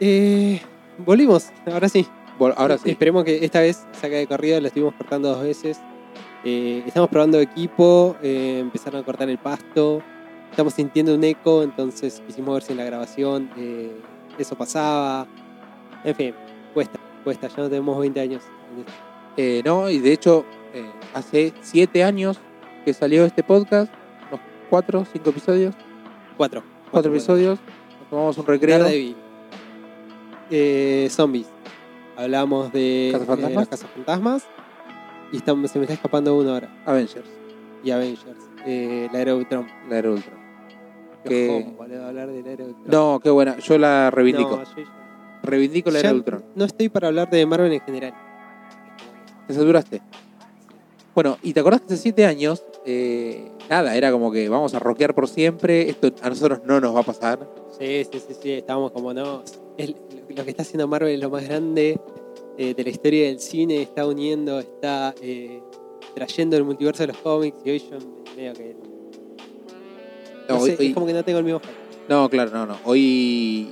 Eh, volvimos, ahora sí. Ahora sí. Esperemos que esta vez saca de corrido, lo estuvimos cortando dos veces. Eh, estamos probando equipo, eh, empezaron a cortar el pasto. Estamos sintiendo un eco, entonces quisimos ver si en la grabación eh, eso pasaba. En fin, cuesta, cuesta, ya no tenemos 20 años. Eh, no, y de hecho, hace siete años que salió este podcast, unos cuatro, cinco episodios, Cuatro. cuatro episodios, nos tomamos un recreo. Daredevil. Eh, zombies. Hablamos de ¿Cazafantasmas? eh, los cazafantasmas. Y se me está escapando uno ahora. Avengers, Y Avengers. Eh, la era de Ultron. la era Ultron. Que- hablar de la era de Ultron. No, qué buena, yo la reivindico. No, yo- yo- reivindico la era ya Ultron. No estoy para hablar de Marvel en general. Te saturaste. Bueno, y te acordás que hace siete años, eh, nada, era como que vamos a rockear por siempre, esto a nosotros no nos va a pasar. Sí, sí, sí, sí. Estábamos como no. lo que está haciendo Marvel es lo más grande eh, de la historia del cine. Está uniendo, está eh, trayendo el multiverso de los cómics. Y hoy yo medio que. No, No, sé, hoy- hoy- es como que no tengo el mismo no, claro, no, no. Hoy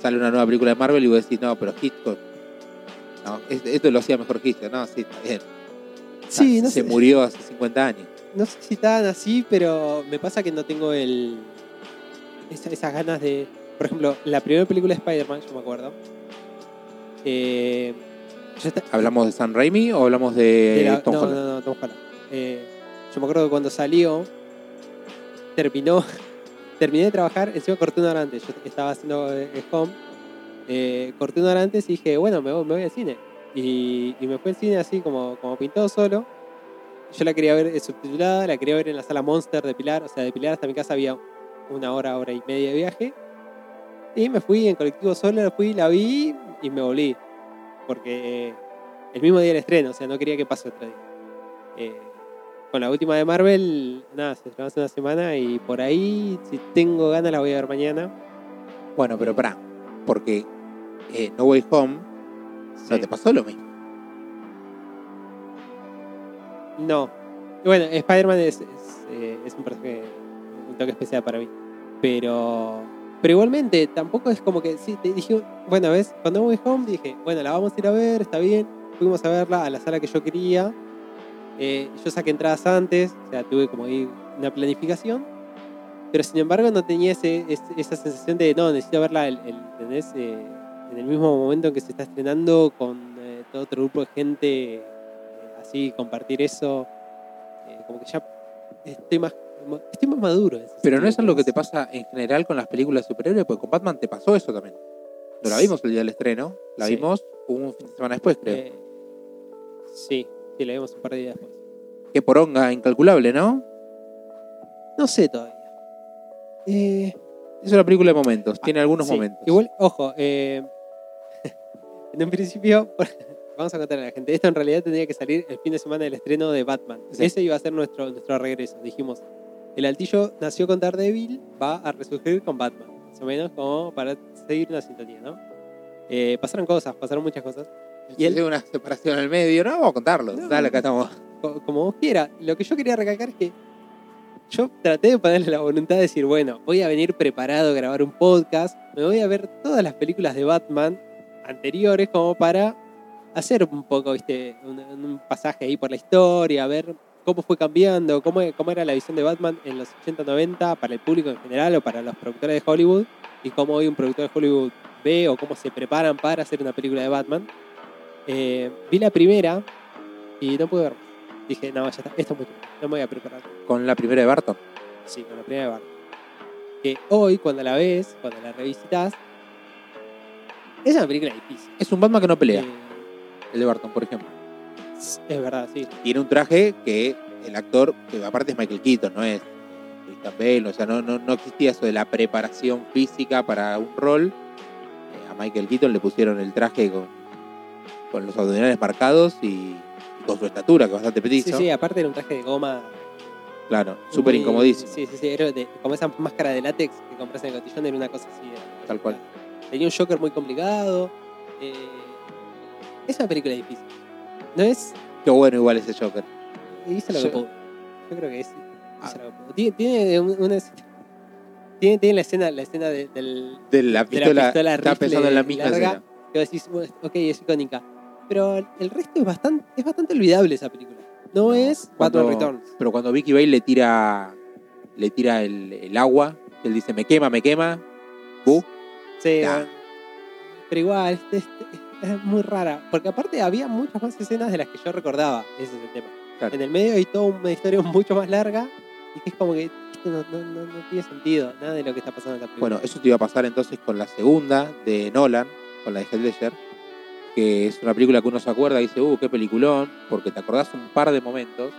sale una nueva película de Marvel y vos decís, no, pero Hitchcock. No, es- esto lo hacía mejor Hitchcock. No, sí, está bien. Sí, no se sé. murió hace 50 años. No sé si tan así, pero me pasa que no tengo el. esa- esas ganas de. Por ejemplo, la primera película de Spider-Man, yo me acuerdo. Eh, yo ¿Hablamos de Sam Raimi o hablamos de, de la- Tom no, Holland? no, no, Tom Holland. Eh, yo me acuerdo que cuando salió, terminó. Terminé de trabajar, encima corté una hora antes. Yo estaba haciendo eh, home. eh, corté una hora antes y dije, bueno, me voy, me voy al cine. Y, y me fue al cine así como, como pintado solo. Yo la quería ver subtitulada, la quería ver en la sala Monster de Pilar. O sea, de Pilar hasta mi casa había una hora, hora y media de viaje. Y me fui en colectivo solo, la fui, la vi y me volví. Porque el mismo día del estreno, o sea, no quería que pase otro día. Eh, con la última de Marvel, nada, se estrenó hace una semana y por ahí, si tengo ganas, la voy a ver mañana. Bueno, pero pará, porque eh, No Way Home no Sí. te pasó lo mismo. No. Bueno, Spider-Man es, eh, es un personaje, un toque especial para mí. Pero, pero igualmente, tampoco es como que, sí, te dije, bueno, ves, cuando voy home dije, bueno, la vamos a ir a ver, está bien. Fuimos a verla a la sala que yo quería. Eh, yo saqué entradas antes, o sea, tuve como ahí una planificación. Pero sin embargo no tenía ese, esa sensación de, no, necesito verla el. Eh, en el mismo momento en que se está estrenando con todo otro grupo de gente, así, compartir eso. Eh, como que ya estoy más, estoy más maduro. Pero no es algo que te pasa en general con las películas de superhéroes, porque con Batman te pasó eso también. No la vimos el día del estreno, la Sí. vimos un fin de semana después, creo. eh, sí, sí, la vimos un par de días después. Qué poronga incalculable, ¿no? No sé todavía. Eh, Es una película de momentos, tiene algunos Sí, momentos. Igual, ojo, eh, en un principio, vamos a contarle a la gente, esto en realidad tendría que salir el fin de semana del estreno de Batman. Sí. Ese iba a ser nuestro, nuestro regreso. Dijimos, el altillo nació con Daredevil, va a resurgir con Batman. Más o menos como para seguir una sintonía, ¿no? Eh, pasaron cosas, pasaron muchas cosas. Y él una separación en el medio, no vamos a contarlo. No. Dale, acá estamos. co- como vos quieras. Lo que yo quería recalcar es que yo traté de ponerle la voluntad de decir, bueno, voy a venir preparado a grabar un podcast, me voy a ver todas las películas de Batman anteriores como para hacer un poco, viste, un, un pasaje ahí por la historia, ver cómo fue cambiando, cómo, cómo era la visión de Batman en los 80-90 para el público en general o para los productores de Hollywood y cómo hoy un productor de Hollywood ve o cómo se preparan para hacer una película de Batman. Eh, vi la primera y no pude ver. Dije, no, ya está, esto es mucho. No me voy a preparar. Con la primera de Barton. Sí, con la primera de Bart. Que hoy, cuando la ves, cuando la revisitas, es una película difícil. Es un Batman que no pelea, Eh, el de Barton, por ejemplo. es verdad, sí. Tiene un traje que el actor, que aparte es Michael Keaton, no es Christian Bale, o sea, no, no, no existía eso de la preparación física para un rol. Eh, a Michael Keaton le pusieron el traje con, con los abdominales marcados y, y con su estatura, que es bastante Sí, petizo. sí, aparte era un traje de goma. Claro, súper incomodísimo. Sí, sí, sí. Era de- como esa máscara de látex que compras en el cotillón, era una cosa así. era- Tal cual. Tenía un Joker muy complicado. eh, es una película difícil. No es Qué bueno igual ese Joker. Hizo lo Yo- que pudo. Yo creo que es. Ah. hizo lo que pudo. Tiene, tiene un- una. Tiene, tiene la escena, la escena de, del, De la de pistola. la pistola rifle pensando en la misma larga, escena. que decís, "Bueno, ok, es icónica. Pero el resto es bastante, es bastante olvidable esa película. No, es cuando- Batman Returns. Pero cuando Vicky Bale le tira, le tira el, el agua, él dice, me quema, me quema. Bu. Sí, pero igual, este- este- es muy rara. Porque aparte había muchas más escenas de las que yo recordaba. Ese es el tema. Claro. En el medio hay toda una historia mucho más larga y que es como que esto no, no- no- no tiene sentido. Nada de lo que está pasando en la película. Bueno, eso te iba a pasar entonces con la segunda de Nolan, con la de Heath Ledger, que es una película que uno se acuerda y dice, uh, qué peliculón, porque te acordás un par de momentos,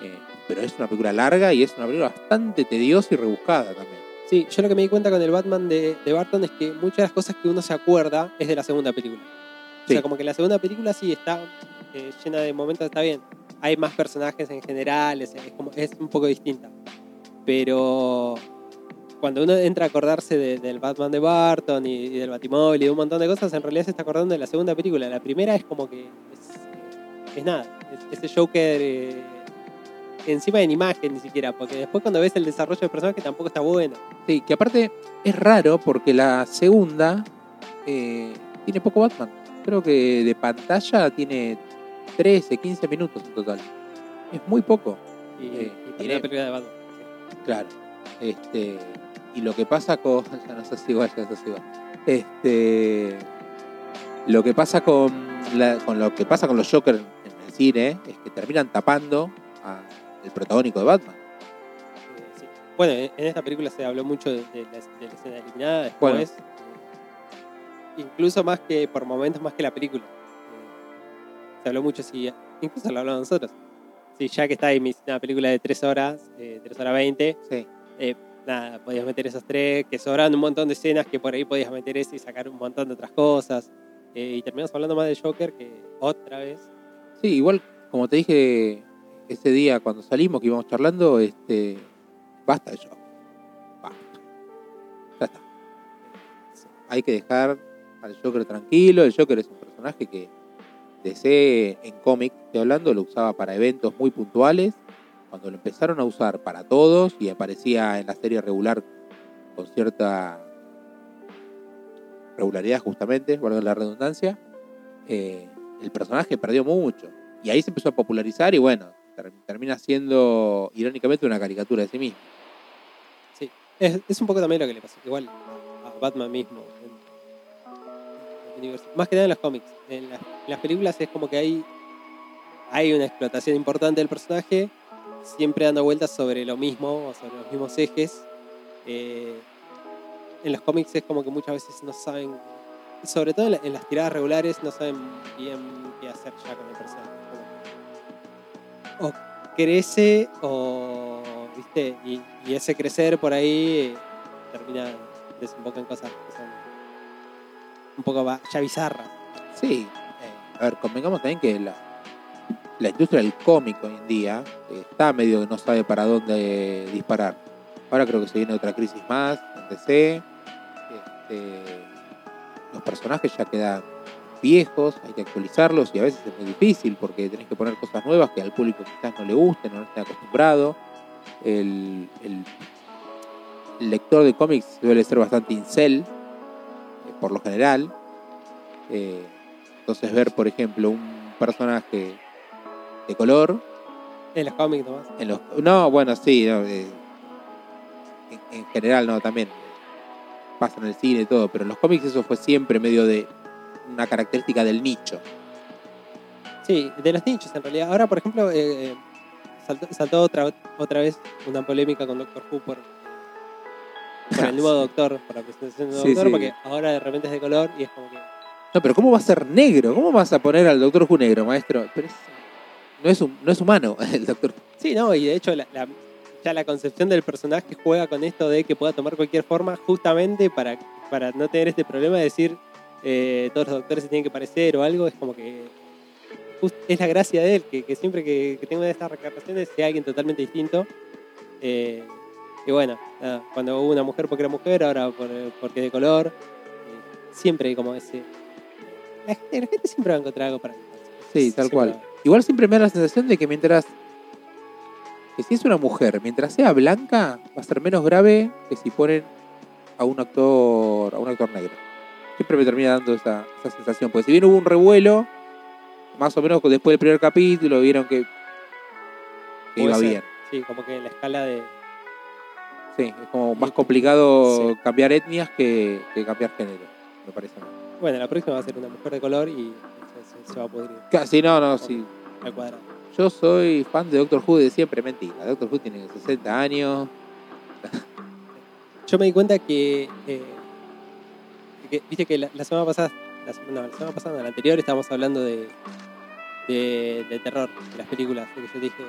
Sí. eh, pero es una película larga y es una película bastante tediosa y rebuscada también. Sí, yo lo que me di cuenta con el Batman de, de Barton es que muchas de las cosas que uno se acuerda es de la segunda película. O sea, como que la segunda película sí está eh, llena de momentos, está bien. Hay más personajes en general, es, es como, es un poco distinta. Pero cuando uno entra a acordarse de- del Batman de Barton y, y del Batimóvil y de un montón de cosas, en realidad se está acordando de la segunda película. La primera es como que es, es nada, es, ese Joker eh, encima en imagen ni siquiera, porque después cuando ves el desarrollo del personaje tampoco está bueno. Sí, que aparte es raro porque la segunda eh, tiene poco Batman. Creo que de pantalla tiene 13, 15 minutos en total. Es muy poco. Y, Eh, y tiene- una película de Batman. Claro. Este, y lo que pasa con. Ya no sé si igual, ya no sé si igual. Este. Lo que pasa con, la- con lo que pasa con los Joker en el cine es que terminan tapando al protagónico de Batman. Eh, sí. Bueno, en en esta película se habló mucho de, de la, de la escena eliminada después. Bueno. Incluso más que, por momentos, más que la película. Eh, se habló mucho, sí, incluso lo hablamos nosotros. Sí, ya que está ahí una película de 3 horas, eh, 3 horas 20, Sí. eh, nada, podías meter esos tres, que sobran un montón de escenas que por ahí podías meter ese y sacar un montón de otras cosas. Eh, y terminamos hablando más de Joker que otra vez. Sí, igual, como te dije ese día cuando salimos que íbamos charlando, este. Basta de Joker. Basta. Ya está. Hay que dejar al Joker tranquilo. El Joker es un personaje que DC en cómic, estoy hablando, lo usaba para eventos muy puntuales. Cuando lo empezaron a usar para todos y aparecía en la serie regular con cierta regularidad justamente, valga la redundancia, eh, el personaje perdió mucho. Y ahí se empezó a popularizar y bueno, ter- termina siendo irónicamente una caricatura de sí mismo. Es, es un poco también lo que le pasó, igual a Batman mismo. Más que nada en los cómics. En las, películas es como que hay, hay una explotación importante del personaje, siempre dando vueltas sobre lo mismo o sobre los mismos ejes. Eh, en los cómics es como que muchas veces no saben, sobre todo en, la- en las tiradas regulares, no saben bien qué hacer ya con el personaje. O crece o, viste, y, ese crecer por ahí eh, termina, desemboca en cosas un poco ya bizarras. Sí, eh, a ver, convengamos también que la, la industria del cómic hoy en día eh, está medio que no sabe para dónde disparar. Ahora creo que se viene otra crisis más en DC. Este, los personajes ya quedan viejos, hay que actualizarlos y a veces es muy difícil porque tenés que poner cosas nuevas que al público quizás no le gusten, no esté acostumbrado. El, el- el lector de cómics suele ser bastante incel, por lo general. Eh, entonces ver, por ejemplo, un personaje de color En los cómics nomás. en los no bueno sí no, eh, en, en general no también pasa en el cine y todo pero en los cómics eso fue siempre medio de una característica del nicho Sí, de los nichos en realidad. Ahora, por ejemplo, eh, eh, saltó, saltó otra, otra vez una polémica con Doctor Who por, por el nuevo doctor, por la presentación del Sí, doctor, sí. porque ahora de repente es de color y es como que. no pero cómo va a ser negro cómo vas a poner al doctor Who negro maestro pero es- no es no es humano el doctor Sí, no, y de hecho la, la- ya la concepción del personaje juega con esto de que pueda tomar cualquier forma justamente para, para no tener este problema de decir eh, todos los doctores se tienen que parecer o algo, es como que just- es la gracia de él, que, que siempre que, que tenga una de estas reencarnaciones sea alguien totalmente distinto. Eh, y bueno, nada, cuando hubo una mujer porque era mujer, ahora por- porque de color, eh, siempre hay como ese... La gente, la gente siempre va a encontrar algo para Sí, tal Siempre cual. va. Igual siempre me da la sensación de que mientras que si es una mujer, mientras sea blanca, va a ser menos grave que si ponen a un actor, a un actor negro. Siempre me termina dando esa, esa sensación. Porque si bien hubo un revuelo, más o menos después del primer capítulo, vieron que, que iba ser. bien. Sí, como que en la escala de. Sí, es como más complicado Sí. cambiar etnias que, que cambiar género, me parece. Bueno, la próxima va a ser una mujer de color y se, se- se va a pudrir Casi no, no, sí. al cuadrado. Yo soy fan de Doctor Who de siempre, mentira. Doctor Who tiene 60 años. Yo me di cuenta que. eh, que- Viste que la, la semana pasada. La, no, la semana pasada, no, la anterior, estábamos hablando de. de, de terror, de las películas. Que yo dije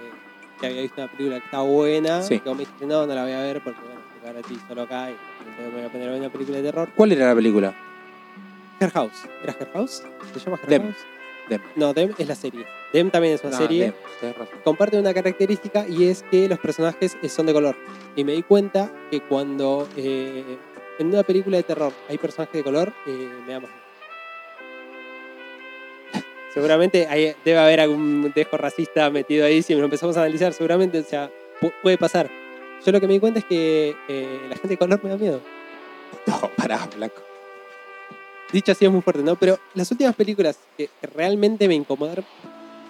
que había visto una película que estaba buena. Sí. Y que vos me dijiste, no, no la voy a ver porque, bueno, estoy gratis solo acá y me voy a poner a ver una película de terror. ¿Cuál era la película? Her House. ¿Era Her House? ¿Se llama Her Dem. House? Dem. No, Dem es la serie. Dem también es una No, serie. Dem, comparte una característica y es que los personajes son de color. Y me di cuenta que cuando eh, en una película de terror hay personajes de color, eh, me da más. Seguramente hay- debe haber algún dejo racista metido ahí si lo empezamos a analizar. Seguramente, o sea, pu- puede pasar. Yo lo que me di cuenta es que eh, la gente de color me da miedo. No, pará, Blanco. Dicho así es muy fuerte, ¿no? Pero las últimas películas que, que realmente me incomodaron,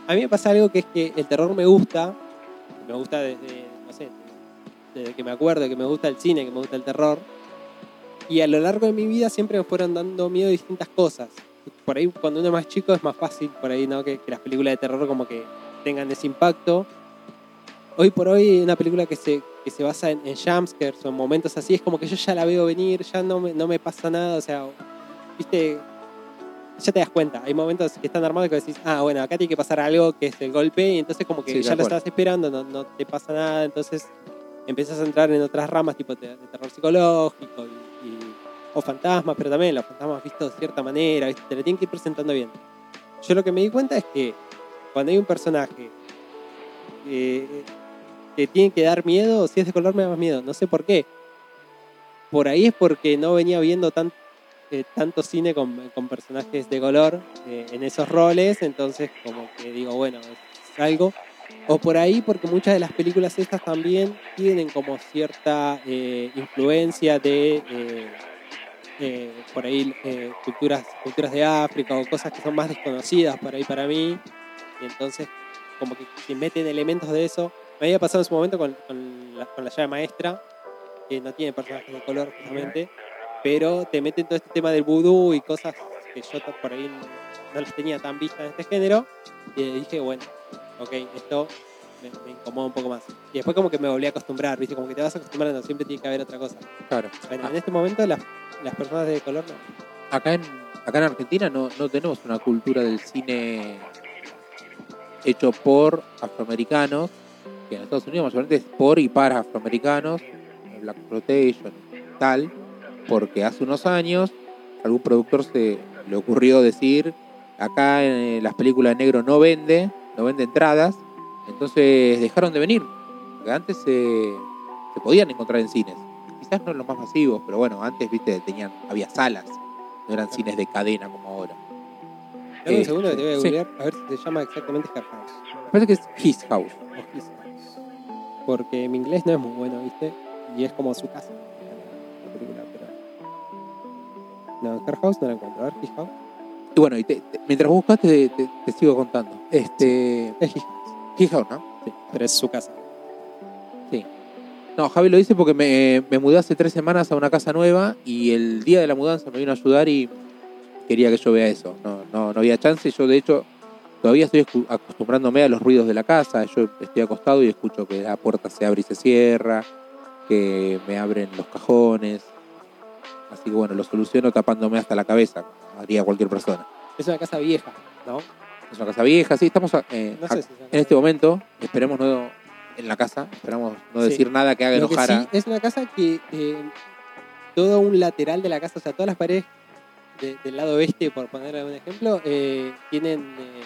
a mí me pasa algo que es que el terror me gusta, me gusta desde, no sé, desde que me acuerdo, que me gusta el cine, que me gusta el terror, y a lo largo de mi vida siempre me fueron dando miedo distintas cosas. Por ahí cuando uno es más chico es más fácil, por ahí, ¿no? Que, que las películas de terror como que tengan ese impacto. Hoy por hoy una película que se, que se basa en, en jumpscares o en momentos así, es como que yo ya la veo venir, ya no me, no me pasa nada, o sea, viste, ya te das cuenta. Hay momentos que están armados que decís, ah, bueno, acá tiene que pasar algo que es el golpe, y entonces como que Sí, ya lo estás esperando, no, no te pasa nada, entonces empiezas a entrar en otras ramas tipo de, de terror psicológico y- o fantasmas, pero también los fantasmas vistos de cierta manera, te lo tienen que ir presentando bien. Yo lo que me di cuenta es que cuando hay un personaje que, que tiene que dar miedo, si es de color me da más miedo, no sé por qué. Por ahí es porque no venía viendo tan, eh, tanto cine con, personajes de color eh, en esos roles, entonces como que digo, bueno, es algo. O por ahí porque muchas de las películas estas también tienen como cierta eh, influencia de, eh, por ahí, eh, culturas, culturas de África o cosas que son más desconocidas por ahí para mí. Y entonces como que se meten elementos de eso. Me había pasado en su momento con, con la, con la llave maestra, que no tiene personajes de color justamente, pero te meten todo este tema del vudú y cosas que yo por ahí no las tenía tan vistas en este género. Y dije, bueno, ok, esto me, me incomoda un poco más. Y después como que me volví a acostumbrar, ¿viste? Como que te vas acostumbrando, siempre tiene que haber otra cosa. Claro. Bueno, Ah, en este momento las, las personas de color no. Acá en, acá en Argentina no, no tenemos una cultura del cine hecho por afroamericanos, que en Estados Unidos mayormente es por y para afroamericanos, Black Protection, tal, porque hace unos años algún productor se le ocurrió decir, acá en las películas de negro no vende, no vende entradas, entonces dejaron de venir, porque antes se, se podían encontrar en cines, quizás no los más masivos, pero bueno, antes, viste, tenían, había salas, no eran cines de cadena como ahora. Dame un Eh, segundo que te voy a sí. googlear a ver si se llama exactamente Her House. Me parece que es His House. o His House. Porque mi inglés no es muy bueno, ¿viste? Y es como su casa, la película, pero... No, Her House no la encuentro. A ver, His House. Y bueno, y te- te- mientras buscas te, te- te sigo contando. Este, Es His House, His House, ¿no? sí, pero es su casa. No, Javi lo dice porque me, me mudé hace tres semanas a una casa nueva y el día de la mudanza me vino a ayudar y quería que yo vea eso. No, no, no había chance. Yo, de hecho, todavía estoy acostumbrándome a los ruidos de la casa. Yo estoy acostado y escucho que la puerta se abre y se cierra, que me abren los cajones. Así que bueno, lo soluciono tapándome hasta la cabeza, como haría cualquier persona. Es una casa vieja, ¿no? Es una casa vieja, sí, estamos eh, No a- sé si es una en este momento. Esperemos no en la casa, esperamos no Sí. decir nada que haga que enojar a. es una casa que eh, todo un lateral de la casa, o sea, todas las paredes de- del lado oeste, por poner algún ejemplo, eh, tienen eh,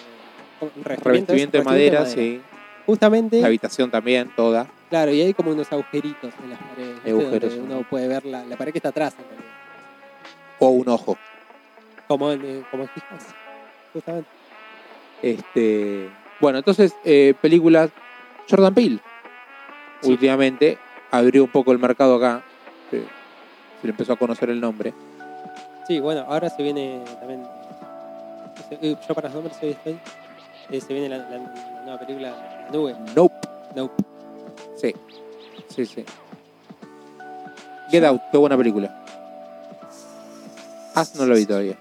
un revestimiento, de es madera, sí. Justamente, La habitación también, toda. claro, y hay como unos agujeritos en las paredes. Agujeros, donde ¿no? uno puede ver la, la pared que está atrás, en realidad. O un ojo. como en, eh, como en justamente. Este, bueno, entonces, eh, películas. Jordan Peele. Sí. últimamente, abrió un poco el mercado acá. Se, se le empezó a conocer el nombre. Sí, bueno, ahora se viene también. eh, yo para los nombres hoy estoy. eh, se viene la, la- la nueva película La Nube. Nope. Nope. Sí. Sí, sí. Get Out, qué buena película. As no lo vi todavía.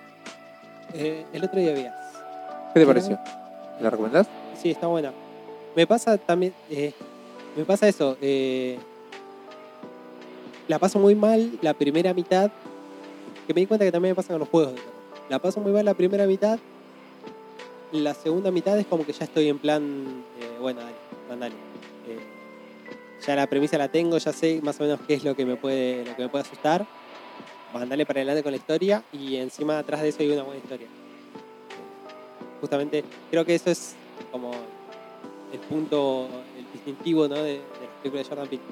Eh, el otro día vi As. ¿Qué te pareció? ¿La recomendás? Sí, está buena. Me pasa también. eh, me pasa eso. eh, la paso muy mal la primera mitad. Que me di cuenta que también me pasa con los juegos. La paso muy mal la primera mitad. La segunda mitad es como que ya estoy en plan. eh, bueno, dale, mandale. Eh, ya la premisa la tengo, ya sé más o menos qué es lo que me puede, lo que me puede asustar. Mandale para adelante con la historia y encima atrás de eso hay una buena historia. Justamente creo que eso es como el punto, el distintivo ¿no? de, de las películas de Jordan Peele.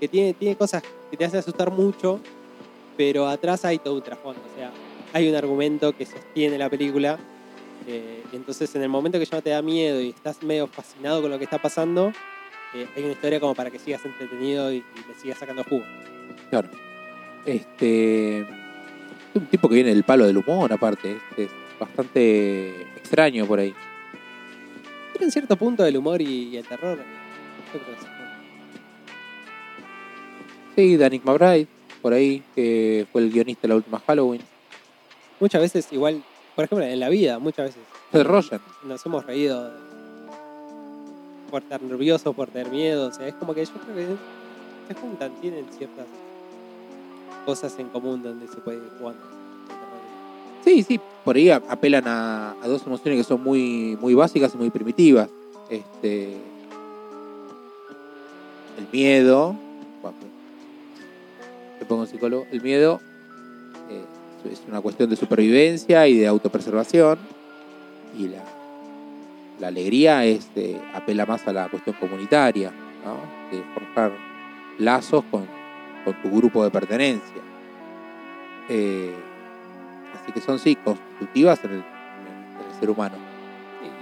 Que tiene, tiene cosas que te hacen asustar mucho, pero atrás hay todo un trasfondo. O sea, hay un argumento que sostiene la película. eh, entonces, en el momento que ya no te da miedo y estás medio fascinado con lo que está pasando, eh, hay una historia como para que sigas entretenido y, le sigas sacando jugo. Claro. Este. Es un tipo que viene del palo del humor, aparte. Es, es bastante extraño por ahí. En cierto punto el humor y, y el terror, sí. Danik McBride, por ahí, que fue el guionista de la última Halloween. muchas veces, igual, por ejemplo, en la vida, muchas veces nos hemos reído por estar nerviosos, por tener miedo. O sea, es como que yo creo que se juntan, tienen ciertas cosas en común donde se puede ir jugando. Sí, sí, por ahí apelan a, dos emociones que son muy, muy básicas y muy primitivas. Este. El miedo. te pongo psicólogo. El miedo eh, es una cuestión de supervivencia y de autopreservación. Y la, la alegría es, eh, apela más a la cuestión comunitaria, ¿no? De forjar lazos con, con tu grupo de pertenencia. Eh, Así que son, sí, constitutivas en el, en el ser humano.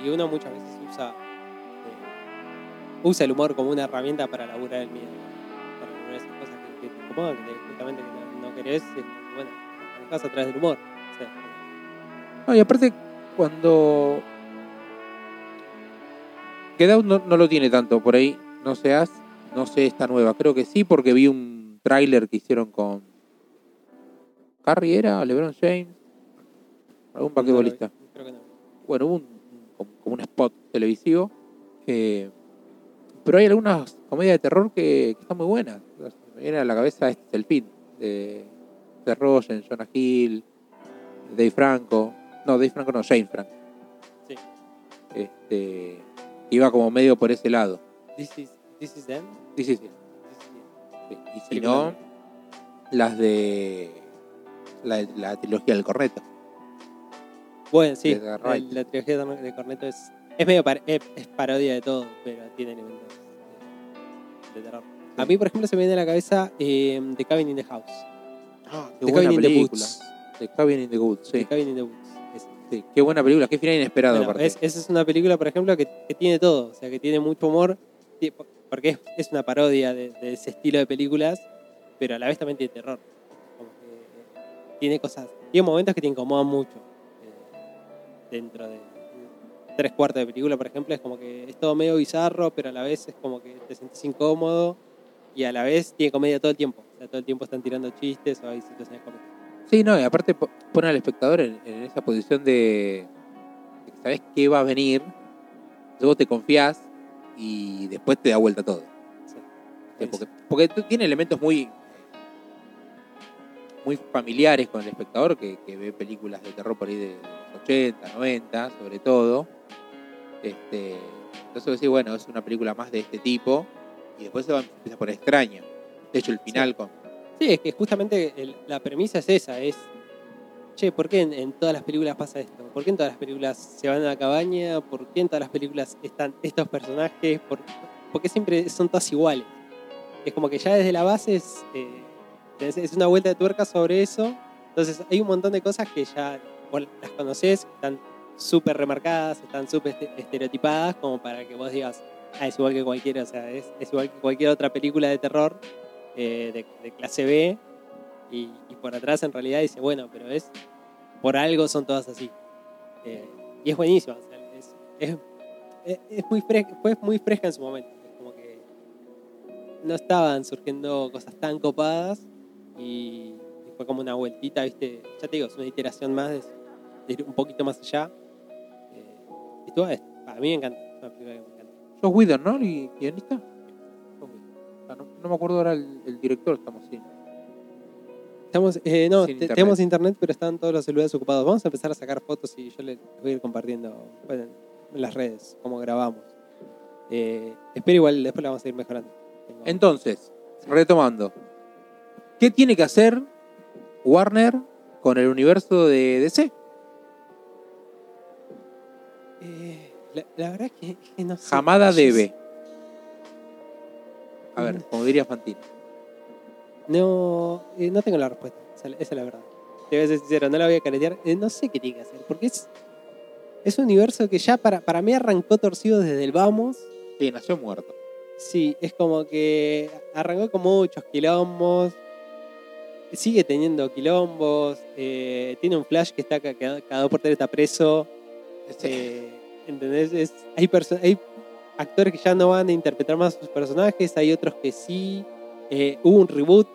Y uno muchas veces usa, eh, usa el humor como una herramienta para laburar el miedo. Para laburar esas cosas que, que te incomodan, que te- justamente que no, no querés, eh, bueno, las manejás a través del humor. O sea, No, y aparte, cuando. Get no, no lo tiene tanto por ahí. No seas. No sé esta nueva. Creo que sí, porque vi un tráiler que hicieron con. Carrie era, LeBron James. Algún basquetbolista. Creo que no. bueno, hubo un, como, un spot televisivo. pero hay algunas comedias de terror que, que están muy buenas. Me viene a la cabeza este es el fin de, de Rogen, Jonah Hill, Dave Franco. No, Dave Franco no, James Franco. Sí. Este, iba como medio por ese lado. This is, this is them. This is them. Sí, Y si no, las de la, la trilogía del corneto. Bueno, sí, de la, trilogía de Corneto es, es medio par- es, es parodia de todo, pero tiene elementos de, de terror. A mí, por ejemplo, se me viene a la cabeza eh, The Cabin in the House. Ah, The Cabin in the Woods. The Cabin in the Woods, The sí. Cabin in the Woods. Sí, Qué buena película, qué final inesperado Bueno, es- esa es una película, por ejemplo, que, que tiene todo. O sea, que tiene mucho humor, porque es, es una parodia de, de ese estilo de películas, pero a la vez también tiene terror. Como que, eh, tiene cosas, tiene momentos que te incomodan mucho. Dentro de tres cuartos de película, por ejemplo, es como que es todo medio bizarro, pero a la vez es como que te sentís incómodo y a la vez tiene comedia todo el tiempo. O sea, todo el tiempo están tirando chistes o hay situaciones cómicas. Sí, no, y aparte po- pone al espectador en, en esa posición de, de que sabes qué va a venir, luego te confías y después te da vuelta todo. Sí. Porque, porque tiene elementos muy muy familiares con el espectador que, que ve películas de terror por ahí de los 80, 90, sobre todo. Este, entonces bueno, es una película más de este tipo y después se va, empieza a poner extraña. De hecho, el final con... Sí, es que justamente el- la premisa es esa, es, che, ¿por qué en, en todas las películas pasa esto? ¿Por qué en todas las películas se van a la cabaña? ¿Por qué en todas las películas están estos personajes? ¿Por, por qué siempre son todas iguales? Es como que ya desde la base es, eh, es- una vuelta de tuerca sobre eso. Entonces hay un montón de cosas que ya vos las conocés, están súper remarcadas, están súper este- estereotipadas, como para que vos digas, ah, es igual que cualquiera, o sea, es, igual que cualquier otra película de terror eh, de, clase B. Y, por atrás en realidad dice, bueno, pero es por algo son todas así. Eh, y es buenísimo. o sea, es- es- es muy fresca, fue muy fresca en su momento. Es como que no estaban surgiendo cosas tan copadas y, fue como una vueltita, ¿viste? Ya te digo, es una iteración más de, de ir un poquito más allá. Eh, y a mí me encanta. Es una película que me encanta. Josh Whedon, ¿no? El guionista. Ah, no, no me acuerdo ahora el, el director, estamos sin. Estamos, eh, no, Sin te- internet. tenemos internet, pero están todos los celulares ocupados. Vamos a empezar a sacar fotos y yo les voy a ir compartiendo bueno, en las redes cómo grabamos. Eh, espero igual, después la vamos a ir mejorando. Tengo- Entonces, retomando. ¿Qué tiene que hacer Warner con el universo de DC? Eh, la, la verdad es que, que no sé. Jamada debe. A ver, como diría Fantino. No, eh, no tengo la respuesta. Esa, esa es la verdad. Te voy a ser sincero, no la voy a caretear. Eh, no sé qué tiene que hacer, porque es, es un universo que ya para, para mí arrancó torcido desde el vamos. Sí, nació muerto. Sí, es como que arrancó con muchos quilombos. Sigue teniendo quilombos. eh, tiene un Flash que está ca- cada, cada dos por tres está preso. eh, ¿Entendés? Es- hay, actores que ya no van a interpretar más sus personajes. Hay otros que sí. eh, hubo un reboot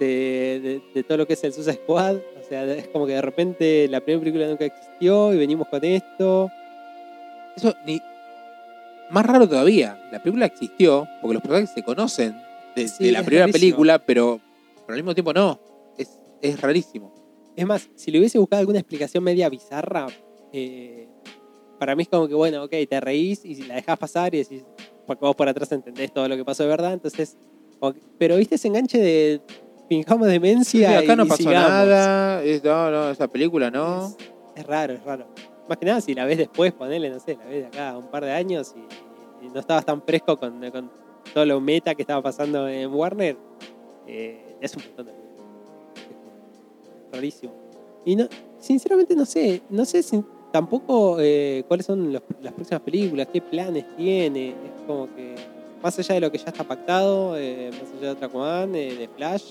de, de- de todo lo que es el Suicide Squad. O sea, es como que de repente la primera película nunca existió y venimos con esto. Eso ni. Más raro todavía. La película existió porque los personajes se conocen de, Sí, de la primera rarísimo. película, pero, pero al mismo tiempo no. Es, rarísimo. Es más, si le hubiese buscado alguna explicación media bizarra, eh, para mí es como que, bueno, ok, te reís y la dejas pasar y decís, porque vos por atrás entendés todo lo que pasó de verdad, entonces, que- pero viste ese enganche de fingamos Sí, demencia acá y, no y pasó sigamos. nada. es- no, no, esa película no. Es, es raro, es raro. Más que nada, si la ves después, ponele, no sé, la ves de acá a un par de años y, y no estabas tan fresco con, con todo lo meta que estaba pasando en Warner, eh, es un montón de rarísimo. Y no, sinceramente no sé, no sé si tampoco eh, cuáles son los- las próximas películas, qué planes tiene. Es como que, más allá de lo que ya está pactado, eh, más allá de Aquaman, eh, de Flash,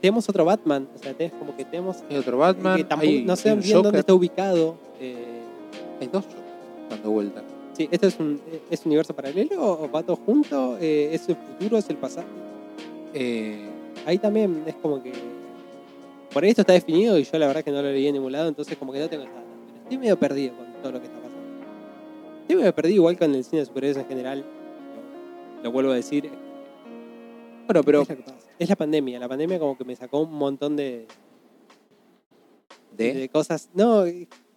tenemos otro Batman, o sea, tenés como que tenemos Hay otro Batman. que tampoco- hay, no sé bien dónde está ubicado. Hay dos dando vuelta. sí, ¿esto es un, es un universo paralelo o va todo junto? ¿Es el futuro? ¿Es el pasado? Ahí también es como que. Por ahí esto está definido y yo la verdad que no lo leí en ningún lado, entonces como que no tengo data. Pero estoy medio perdido con todo lo que está pasando. Estoy medio perdido igual con el cine de superhéroes en general. Lo, lo vuelvo a decir. bueno, pero es, la pandemia. La pandemia como que me sacó un montón de, de, de cosas. No,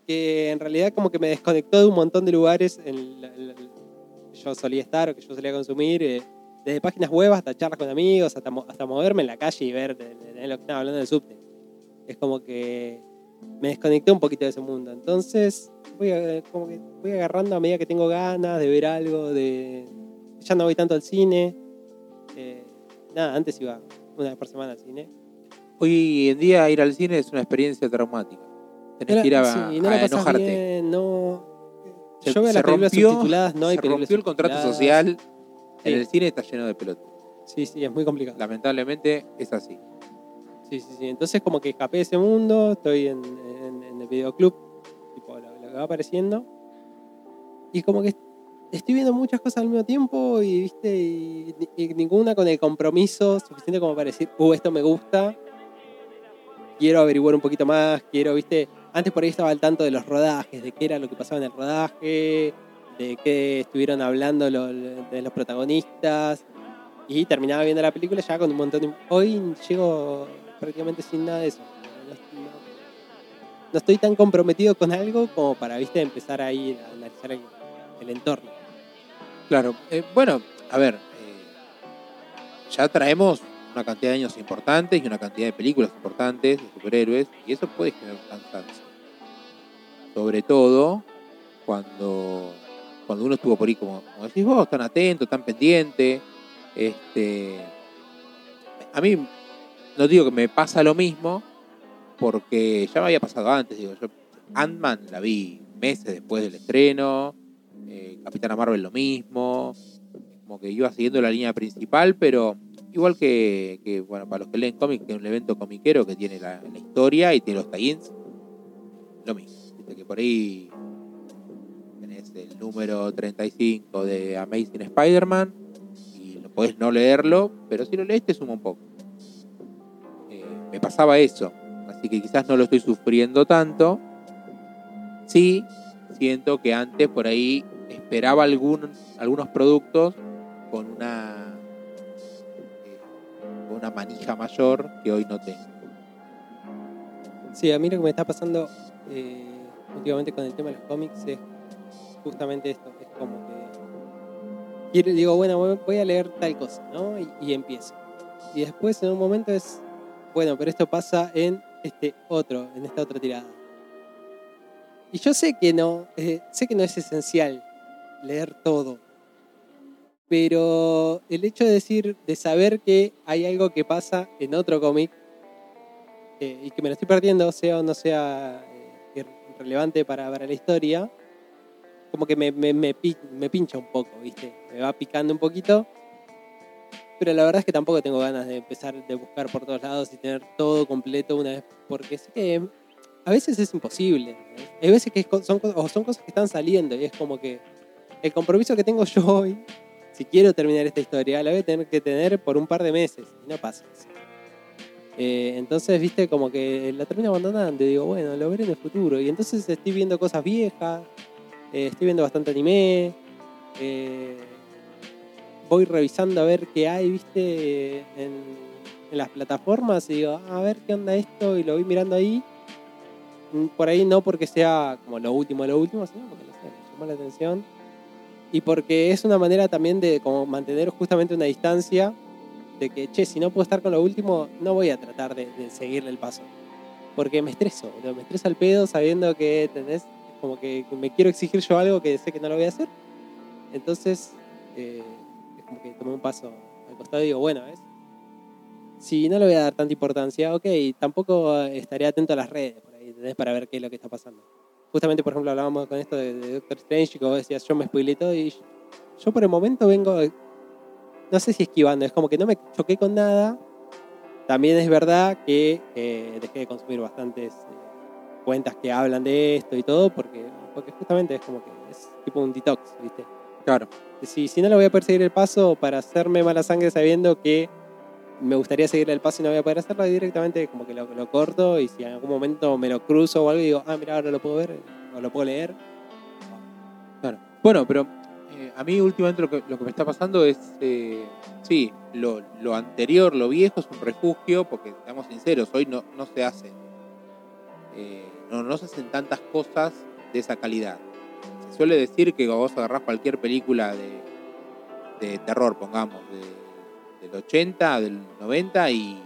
que en realidad como que me desconectó de un montón de lugares en la- en la- que yo solía estar o que yo solía consumir. eh, desde páginas web hasta charlas con amigos, hasta, mo- hasta moverme en la calle y ver de, de- de lo que estaba hablando del subte. Es como que me desconecté un poquito de ese mundo. Entonces voy, a- como que voy agarrando a medida que tengo ganas de ver algo, de... Ya no voy tanto al cine. eh, nada, antes iba una vez por semana al cine. hoy en día ir al cine es una experiencia traumática. Tenés que ir a, sí, no a enojarte. bien, no. Se- Yo veo las películas rompió- subtituladas, no hay se rompió el contrato social. En el cine está lleno de pelotas. Sí, sí, es muy complicado. Lamentablemente es así. Sí, sí, sí. Entonces como que escapé de ese mundo, estoy en, en- en el videoclub, tipo lo, que va apareciendo. Y como que estoy viendo muchas cosas al mismo tiempo y, viste, y, ninguna con el compromiso suficiente como para decir, uh, esto me gusta. Quiero averiguar un poquito más, quiero, viste, antes por ahí estaba al tanto de los rodajes, de qué era lo que pasaba en el rodaje, de qué estuvieron hablando lo- de los protagonistas. Y terminaba viendo la película ya con un montón de... Hoy llego prácticamente sin nada de eso. No, estoy tan comprometido con algo como para, viste, empezar ahí a analizar el, el entorno. Claro. eh, bueno, a ver. eh, ya traemos una cantidad de años importantes y una cantidad de películas importantes de superhéroes. Y eso puede generar un cansancio. Sobre todo cuando, cuando uno estuvo por ahí, como, como decís vos, tan atento, tan pendiente. Este, a mí no digo que me pasa lo mismo, porque ya me había pasado antes. Digo, yo Ant-Man la vi meses después del estreno. Eh, Capitana Marvel lo mismo. Como que iba siguiendo la línea principal, pero igual que, que, bueno, para los que leen cómics, que es un evento comiquero que tiene la, historia y tiene los tie-ins, lo mismo. Viste que por ahí tenés el número 35 de Amazing Spider-Man y lo podés no leerlo, pero si lo lees te suma un poco. Me pasaba eso, así que quizás no lo estoy sufriendo tanto. Sí, siento que antes por ahí esperaba algún, algunos productos con una eh, una manija mayor que hoy no tengo. Sí, a mí lo que me está pasando eh, últimamente con el tema de los cómics es justamente esto. Es como que quiero- digo, bueno, voy- a leer tal cosa, ¿no? Y, y empiezo. Y después en un momento es, bueno, pero esto pasa en este otro, en esta otra tirada. Y yo sé que no, eh, sé que no es esencial leer todo. Pero el hecho de decir, de saber que hay algo que pasa en otro cómic eh, y que me lo estoy perdiendo, sea o no sea eh, relevante para, para la historia, como que me, me, me me pincha un poco, ¿viste? Me va picando un poquito. Pero la verdad es que tampoco tengo ganas de empezar de buscar por todos lados y tener todo completo una vez, porque sé que a veces es imposible. Hay veces que son, cosas que están saliendo y es como que el compromiso que tengo yo hoy, si quiero terminar esta historia, la voy a tener que tener por un par de meses y no pasa eso. Eh, entonces, viste, como que la termino abandonando y digo, bueno, lo veré en el futuro. Y entonces estoy viendo cosas viejas, eh, estoy viendo bastante anime, eh, voy revisando a ver qué hay, viste, en, en las plataformas y digo, "Ah, a ver qué onda esto y lo voy mirando ahí. Mm, Por ahí no porque sea como lo último, lo último, sino porque no sé, me llamó la atención. Y porque es una manera también de como mantener justamente una distancia de que, che, si no puedo estar con lo último, no voy a tratar de, de seguirle el paso. Porque me estreso, me estresa el pedo sabiendo que, ¿entendés? Como que me quiero exigir yo algo que sé que no lo voy a hacer. Entonces, eh, como que tomé un paso al costado y digo, bueno, ¿ves? Si no le voy a dar tanta importancia, ok, tampoco estaré atento a las redes por ahí, ¿entendés? Para ver qué es lo que está pasando. Justamente, por ejemplo, hablábamos con esto de, de Doctor Strange y como decías, yo me spoilé todo y yo por el momento vengo, no sé si esquivando, es como que no me choqué con nada. También es verdad que eh, dejé de consumir bastantes eh, cuentas que hablan de esto y todo, porque, porque justamente es como que es tipo un detox, ¿viste? Claro. Si, si no le voy a poder seguir el paso para hacerme mala sangre sabiendo que me gustaría seguirle el paso y no voy a poder hacerlo, directamente como que lo, corto y si en algún momento me lo cruzo o algo y digo, ah, mira, ahora lo puedo ver o lo puedo leer. Claro. Bueno, pero eh, a mí últimamente lo que, lo que me está pasando es, eh, sí, lo, lo anterior, lo viejo es un refugio, porque seamos sinceros, hoy no, no se hacen, eh, no, no se hacen tantas cosas de esa calidad. Suele decir que vos agarrás cualquier película de, terror, pongamos, de- del 80, del 90 y,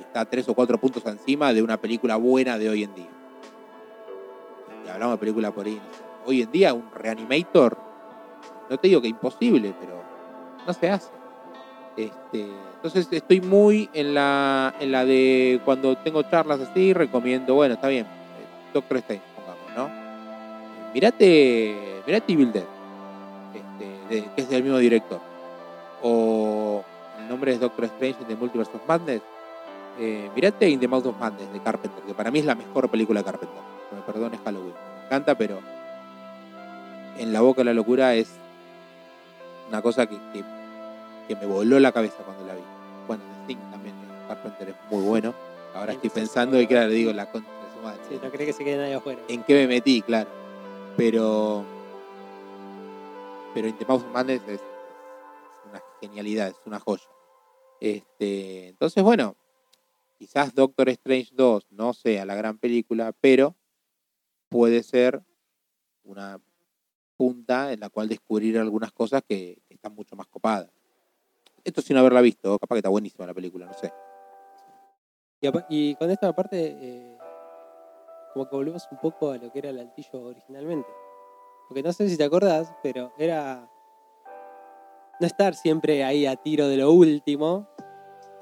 está tres o cuatro puntos encima de una película buena de hoy en día. Y hablamos de película por ahí. Hoy en día un reanimator, no te digo que imposible, pero no se hace. Este, entonces estoy muy en la, en la de cuando tengo charlas así, recomiendo, bueno, está bien, eh, Doctor. Eh, Mirate, mirate Evil Dead, este, de- que es del mismo director. O el nombre es Doctor Strange the Multiverse of Madness. Eh, mirate In the Mouth of Madness de Carpenter, que para mí es la mejor película de Carpenter. Me perdones Halloween. Me encanta, pero En la boca de la locura es una cosa que, que, que me voló la cabeza cuando la vi. Bueno, The Thing también de Carpenter es muy bueno. Ahora estoy pensando y claro, digo la concha de su madre. Sí, no cree que se quede nadie afuera. ¿En qué me metí? Claro. Pero. Pero In the Mouth of Madness es, es una genialidad, es una joya. Este, entonces, bueno, quizás Doctor Strange 2 no sea la gran película, pero puede ser una punta en la cual descubrir algunas cosas que, están mucho más copadas. Esto sin haberla visto, capaz que está buenísima la película, no sé. Y, con esto aparte, eh, como que volvemos un poco a lo que era el altillo originalmente. Porque no sé si te acordás, pero era no estar siempre ahí a tiro de lo último,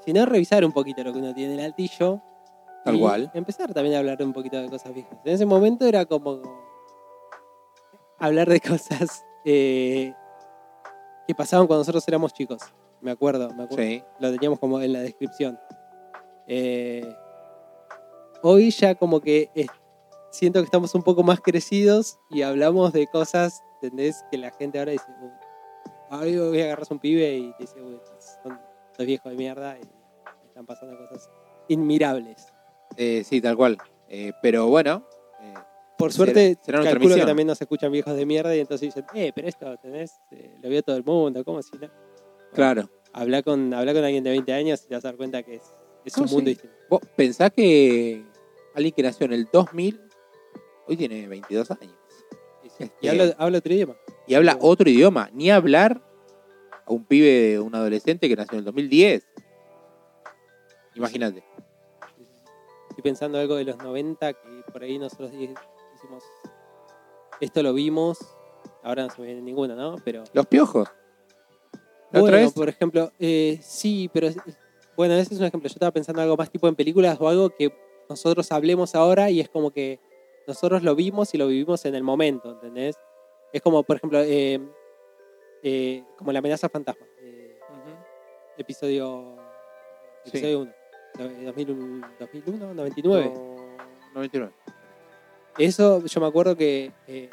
sino revisar un poquito lo que uno tiene en el altillo. Tal y cual. Empezar también a hablar un poquito de cosas viejas. En ese momento era como... hablar de cosas eh, que pasaban cuando nosotros éramos chicos. Me acuerdo, me acuerdo. Sí. Lo teníamos como en la descripción. Eh, hoy ya como que siento que estamos un poco más crecidos y hablamos de cosas, ¿entendés? Que la gente ahora dice, "Uy, ahora voy a agarrar un pibe y te dice, uy, son dos viejos de mierda y están pasando cosas inmirables. Eh, sí, tal cual. Eh, pero bueno, eh, Por suerte, será calculo que también nos escuchan viejos de mierda y entonces dicen, eh, pero esto, ¿tenés? Eh, lo vio todo el mundo, ¿cómo si no? claro. Habla con, habla con alguien de 20 años y te vas a dar cuenta que es, un mundo sí. distinto. Vos pensás que alguien que nació en el 2000, hoy tiene 22 años. Y Este, habla, habla otro idioma. Y habla otro idioma. Ni hablar a un pibe, un adolescente que nació en el 2010. Imagínate. Estoy pensando algo de los 90 que por ahí nosotros hicimos, esto lo vimos, ahora no se me viene ninguno, ¿no? Pero Los piojos. ¿La bueno, otra vez? por ejemplo, eh, sí, pero bueno, ese es un ejemplo. Yo estaba pensando algo más tipo en películas o algo que nosotros hablemos ahora y es como que nosotros lo vimos y lo vivimos en el momento, ¿entendés? Es como, por ejemplo, eh, eh, como la amenaza fantasma, eh, episodio Sí. episodio 1, 2001, 2001, 99. No, 99. Eso yo me acuerdo que eh,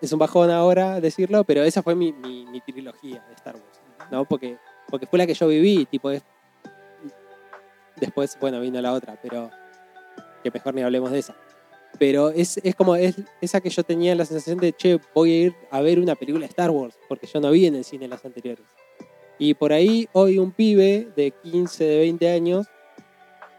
es un bajón ahora decirlo, pero esa fue mi, mi- mi trilogía de Star Wars, ¿no? Porque, porque fue la que yo viví, tipo, es- después, bueno, vino la otra, pero que mejor ni hablemos de esa. Pero es, es como es, esa que yo tenía la sensación de, che, voy a ir a ver una película de Star Wars, porque yo no vi en el cine las anteriores. Y por ahí hoy un pibe de 15, de 20 años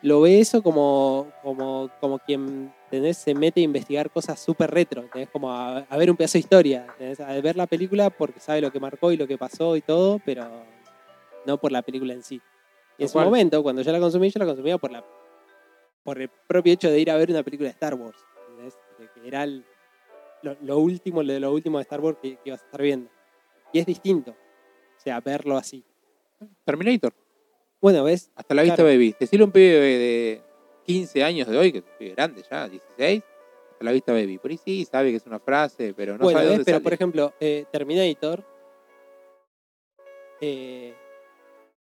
lo ve eso como, como, como quien ¿entendés? se mete a investigar cosas súper retro, ¿entendés? como a, a ver un pedazo de historia, ¿entendés? a ver la película porque sabe lo que marcó y lo que pasó y todo, pero no por la película en sí. Y en su momento, cuando yo la consumí, yo la consumía por, la, por el propio hecho de ir a ver una película de Star Wars. De que era el- lo, lo último, lo de lo último de Star Wars que, que ibas a estar viendo. Y es distinto, o sea, verlo así. Terminator. Bueno, ¿ves? Hasta la vista baby. Decirle a un pibe de 15 años de hoy, que es un pibe grande ya, 16, hasta la vista baby. Por ahí sí sabe que es una frase, pero no bueno, sabe ¿ves? dónde pero sale. por ejemplo, eh, Terminator, eh,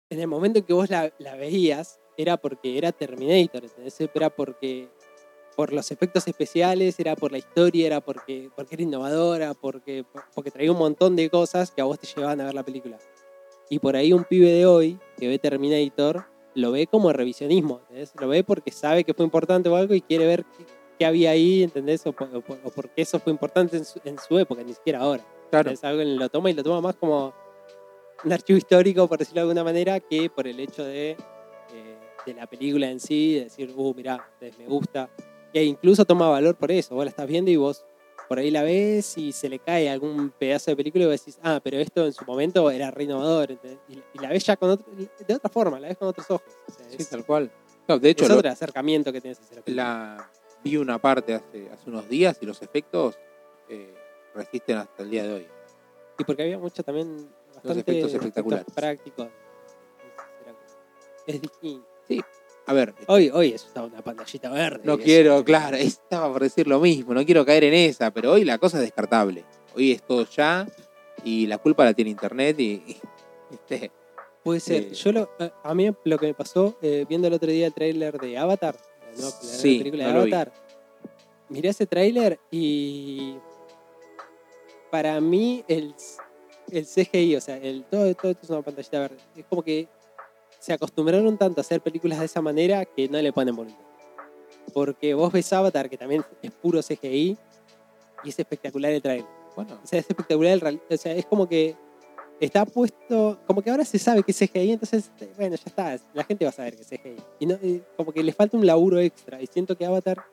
en el momento en que vos la, la veías, era porque era Terminator, ¿entendés? Era porque por los efectos especiales, era por la historia, era porque, porque era innovadora, porque, porque traía un montón de cosas que a vos te llevaban a ver la película. Y por ahí un pibe de hoy que ve Terminator lo ve como revisionismo, ¿entendés? Lo ve porque sabe que fue importante o algo y quiere ver qué, qué había ahí, ¿entendés? O, por- o por- o porque eso fue importante en su, en su época, ni siquiera ahora. Claro. Es algo que lo toma y lo toma más como un archivo histórico, por decirlo de alguna manera, que por el hecho de, eh, de la película en sí, de decir, uh, mirá, me gusta. E incluso toma valor por eso. Vos la estás viendo y vos por ahí la ves y se le cae algún pedazo de película y vos decís, ah, pero esto en su momento era re innovador. ¿entendés? Y, la ves ya con otro- de otra forma, la ves con otros ojos. O sea, Sí, es, tal cual. De hecho, es lo- otro acercamiento que tienes hacia la película. la, vi una parte hace, hace unos días y los efectos eh, resisten hasta el día de hoy. Y porque había mucho también bastante efectos espectaculares. prácticos. Es distinto. A ver, Hoy, hoy es una pantallita verde. no eso. quiero, claro, estaba por decir lo mismo, no quiero caer en esa, pero hoy la cosa es descartable. Hoy es todo ya y la culpa la tiene internet y, y, ¿viste? Puede ser. Eh, Yo lo, a- a mí lo que me pasó eh, viendo el otro día el tráiler de Avatar, la nueva- la nueva Sí, película no de vi. Avatar, miré ese tráiler y para mí el, el CGI, o sea, el, todo, todo esto es una pantallita verde. Es como que se acostumbraron tanto a hacer películas de esa manera que no le ponen bonito. Porque vos ves Avatar, que también es puro CGI, y es espectacular el tráiler. Bueno, O sea, es espectacular el real- O sea, es como que está puesto. Como que ahora se sabe que es CGI, entonces, eh, bueno, ya está. La gente va a saber que es CGI. Y no, eh, como que le falta un laburo extra. Y siento que Avatar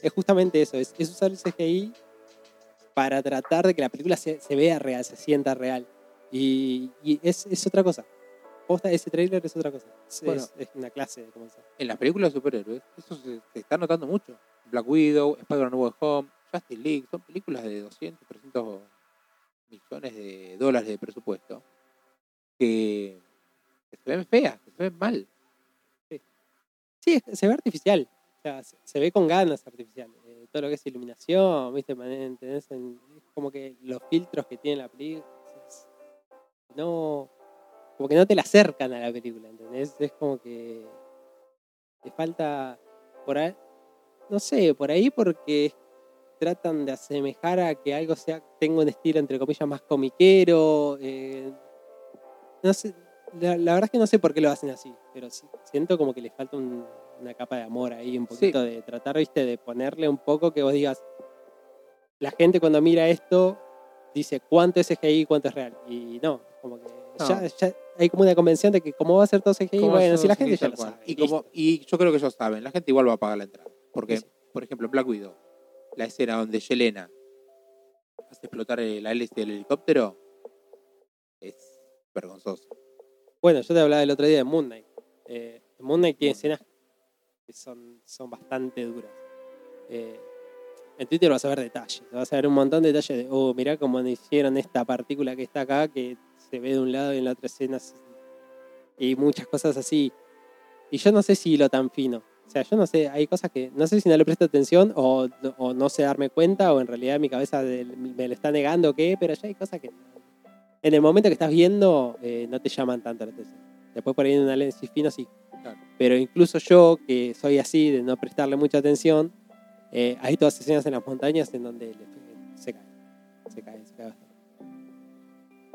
es justamente eso: es, es usar el CGI para tratar de que la película se, se vea real, se sienta real. Y, y es, es otra cosa. Posta, ese trailer es otra cosa. Es, Bueno. es- es una clase de comenzar. en las películas de superhéroes, eso se, se está notando mucho. Black Widow, Spider-Man Way Home, Justice League, son películas de 200, 300 millones de dólares de presupuesto que, que se ven feas, que se ven mal. Sí, se ve artificial. O sea, se, se ve con ganas artificial. Eh, todo lo que es iluminación, ¿viste? ¿entendés? En- como que los filtros que tiene la película, no, como que no te la acercan a la película, ¿entendés? Es como que te falta por ahí, no sé, por ahí porque tratan de asemejar a que algo sea, tenga un estilo entre comillas más comiquero, eh, no sé, la, la verdad es que no sé por qué lo hacen así, pero sí- siento como que les falta un- una capa de amor ahí, un poquito de tratar, viste, de ponerle un poco que vos digas, la gente cuando mira esto dice cuánto es CGI y cuánto es real. Y no, como que No. ya, ya hay como una convención de que como va a ser todo CGI, bueno, si la gente ya lo sabe. Y, como, y yo creo que ellos saben, la gente igual va a pagar la entrada. Porque, Sí, por ejemplo, Black Widow, la escena donde Yelena hace explotar el- la hélice del helicóptero es vergonzoso. Bueno, yo te hablaba el otro día de Moon Knight. Eh, Moon Knight tiene escenas que son, son bastante duras. Eh, en Twitter vas a ver detalles, vas a ver un montón de detalles de, oh, mirá cómo hicieron esta partícula que está acá, que se ve de un lado y en la otra escena, se- y muchas cosas así. Y yo no sé si lo tan fino. O sea, yo no sé, hay cosas que no sé si no le presto atención o, o no sé darme cuenta o en realidad mi cabeza me lo está negando o qué, pero ya hay cosas que en el momento que estás viendo eh, no te llaman tanto la atención. Después por ahí en un análisis fino sí. Claro. Pero incluso yo, que soy así, de no prestarle mucha atención, eh, hay todas escenas en las montañas en donde se cae. Se cae, se cae bastante.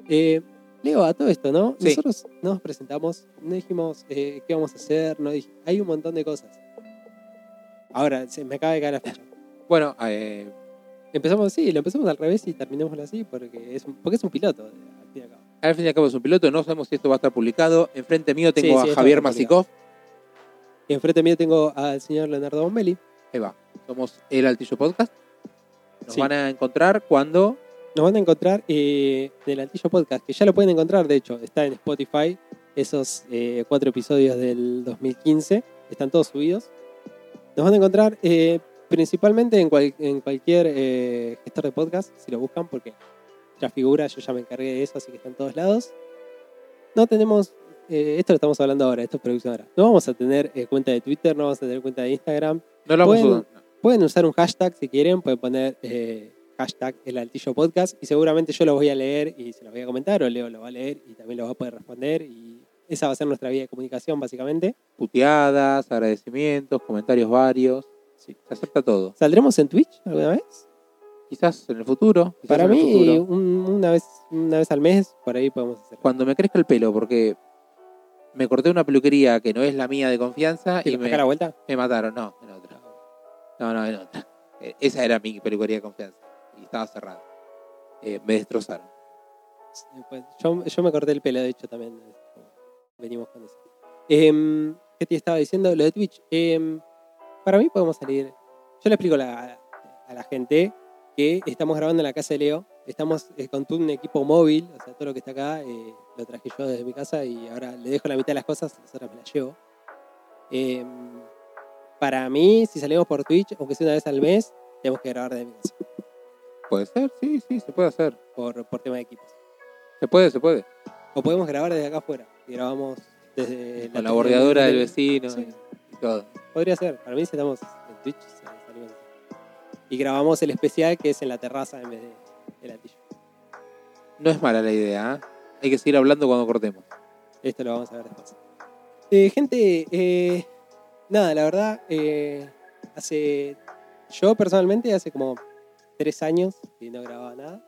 Eh, Leo, a todo esto, ¿no? Sí. Nosotros nos presentamos, no dijimos eh, qué vamos a hacer, no dij- hay un montón de cosas. Ahora, se me acaba de caer la fecha. Bueno, eh, Empezamos así, lo empezamos al revés y terminémoslo así porque es un, porque es un piloto, al fin y al cabo. al fin y al cabo es un piloto, no sabemos si esto va a estar publicado. Enfrente mío tengo Sí, sí, a Javier Masikov. Y enfrente mío tengo al señor Leonardo Bombelli. Ahí va. Somos el Altillo Podcast. Nos van a encontrar cuando. Nos van a encontrar eh, en el Altillo Podcast, que ya lo pueden encontrar, de hecho, está en Spotify. Esos eh, cuatro episodios del 2015 están todos subidos. Nos van a encontrar eh, principalmente en, cual- en cualquier eh, gestor de podcast, si lo buscan, porque ya figura, yo ya me encargué de eso, así que está en todos lados. No tenemos, eh, esto lo estamos hablando ahora, esto es producción ahora. No vamos a tener cuenta de Twitter, no vamos a tener cuenta de Instagram. No lo vamos Pueden- a. Pueden usar un hashtag si quieren, pueden poner hashtag el altillo podcast y seguramente yo lo voy a leer y se los voy a comentar o Leo lo va a leer y también lo va a poder responder y esa va a ser nuestra vía de comunicación básicamente. Puteadas, agradecimientos, comentarios varios. Sí. Se acepta todo. ¿Saldremos en Twitch alguna vez? Quizás en el futuro. quizás Para el mí futuro. un- una, vez, una vez al mes por ahí podemos hacer. Cuando me crezca el pelo, porque me corté una peluquería que no es la mía de confianza y ¿Y me, la vuelta? me mataron. No, en otra. No, no, en otra. Eh, Esa era mi peluquería de confianza. Y estaba cerrada. Eh, me destrozaron. Pues, yo, yo me corté el pelo, de hecho, también. eh, Venimos con eso. Em, ¿Qué te estaba diciendo? Lo de Twitch. Em, para mí podemos salir. Yo le explico a la- gente que estamos grabando en la casa de Leo. Estamos eh, con un equipo móvil, o sea, todo lo que está acá eh, lo traje yo desde mi casa y ahora le dejo la mitad de las cosas, las otras me las llevo. Em, para mí, si salimos por Twitch, aunque sea una vez al mes, tenemos que grabar desde mi casa ¿Puede ser? Sí, sí, se puede hacer. por, por tema de equipos. Se puede, se puede. O podemos grabar desde acá afuera. Y grabamos desde Con la bordeadora del vecino. Sí. y todo. Podría ser. Para mí, si estamos en Twitch, salimos. Y grabamos el especial que es en la terraza en vez de altillo. No es mala la idea, ¿eh? Hay que seguir hablando cuando cortemos. Esto lo vamos a ver después. Eh, gente, eh, nada, la verdad, eh, hace. Yo personalmente hace como tres años que no grababa nada.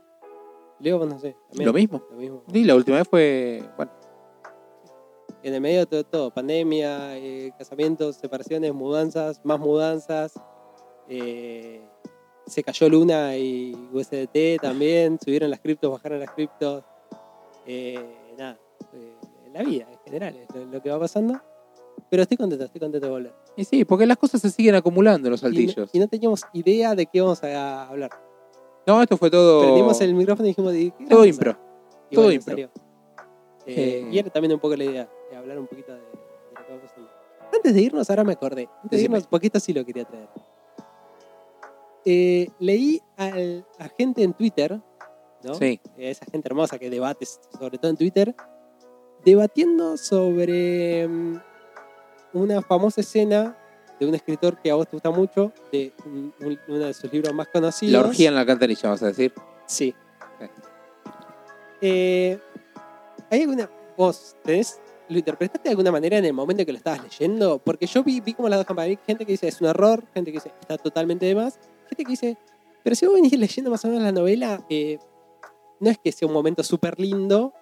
Leo, pues no sé. también Lo mismo. Lo mismo. Y la última vez fue. Bueno, En el medio de todo, todo, pandemia, eh, casamientos, separaciones, mudanzas, más mudanzas. eh, se cayó Luna y USDT también, subieron las criptos, bajaron las criptos. eh, nada, la vida en general es lo, lo que va pasando. Pero estoy contento, estoy contento de volver. y sí, porque las cosas se siguen acumulando en los Y no, saltillos. y no teníamos idea de qué íbamos a hablar. No, esto fue todo. Prendimos el micrófono y dijimos, ¿de qué Todo impro. Y todo bueno, impro. Eh, Eh. Y era también un poco la idea, de hablar un poquito de, de lo que va pasando. Antes de irnos, ahora me acordé. Antes de irnos, poquito sí lo quería traer. Eh, leí al- a gente en Twitter, ¿no? Sí. Eh, esa gente hermosa que debate, sobre todo en Twitter, debatiendo sobre mm, una famosa escena de un escritor que a vos te gusta mucho, de un- un- uno de sus libros más conocidos. La orgía en la alcantarilla, vas a decir. Sí. Eh, ¿Hay alguna. vos tenés. ¿Lo interpretaste de alguna manera en el momento que lo estabas leyendo? Porque yo vi, vi como las dos campanas. Gente que dice es un error, gente que dice está totalmente de más, gente que dice, pero si vos venís leyendo más o menos la novela, eh, no es que sea un momento súper lindo,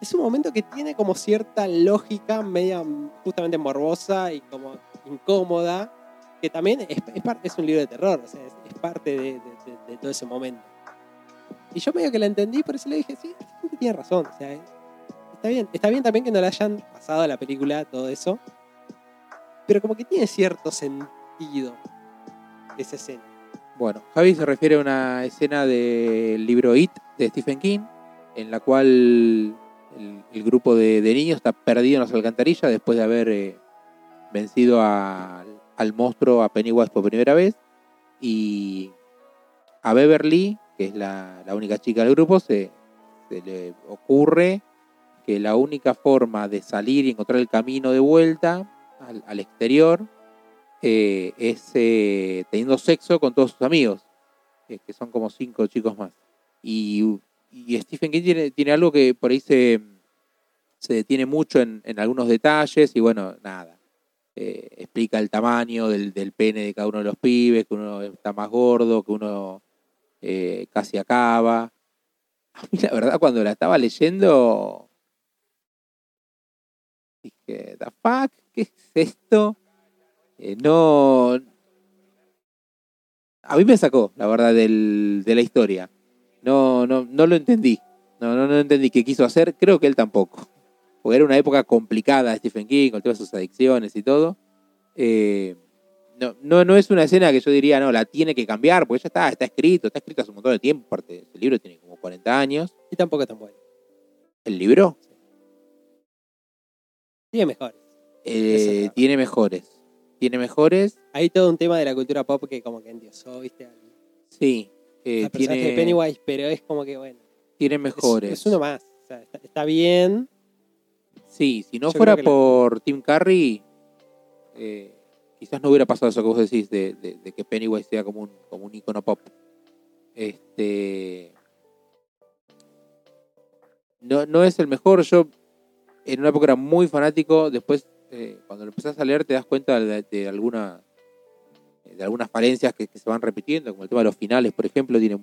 es un momento que tiene como cierta lógica media justamente morbosa y como incómoda, que también es, un libro de terror, es, parte de, todo ese momento. Y yo medio que la entendí, por eso le dije, sí, tiene razón, sea, está bien, está bien también que no le hayan pasado a la película todo eso, pero como que tiene cierto sentido esa escena. Bueno, Javi se refiere a una escena del libro It de Stephen King, en la cual el, grupo de, de niños está perdido en las alcantarillas después de haber eh, vencido a- al monstruo, a Pennywise por primera vez, y a Beverly, que es la, la única chica del grupo, se, se le ocurre que la única forma de salir y encontrar el camino de vuelta al, al exterior eh, es eh, teniendo sexo con todos sus amigos, que son como cinco chicos más. Y, y Stephen King tiene, tiene algo que por ahí se, se detiene mucho en, en algunos detalles y bueno, nada. Eh, explica el tamaño del, del pene de cada uno de los pibes, que uno está más gordo, que uno eh, casi acaba. A mí la verdad cuando la estaba leyendo dije, ¿the fuck? ¿Qué es esto? Eh, no. A mí me sacó, la verdad, del- de la historia. No, no, no lo entendí. No, no, no entendí qué quiso hacer. Creo que él tampoco. Porque era una época complicada de Stephen King, con todas sus adicciones y todo. Eh, no, no, no es una escena que yo diría, no, la tiene que cambiar, porque ya está, está escrito, está escrito hace un montón de tiempo. Aparte, el libro tiene como 40 años. Y tampoco es tan bueno. ¿El libro? Tiene mejores. Eh, es tiene mejores. Tiene mejores, Hay todo un tema de la cultura pop que como que endiosó, ¿viste? Sí. Eh, personaje tiene, de Pennywise, pero es como que, bueno, tiene es, mejores. es uno más. O sea, está, está bien. Sí, si no Yo fuera la- por Tim Curry, eh, quizás no hubiera pasado eso que vos decís de, de- de que Pennywise sea como un, como un icono pop. Este. No, no es el mejor. Yo en una época era muy fanático. Después, eh, cuando lo empezás a leer, te das cuenta de, de alguna, de algunas falencias que, que se van repitiendo, como el tema de los finales, por ejemplo. Tiene,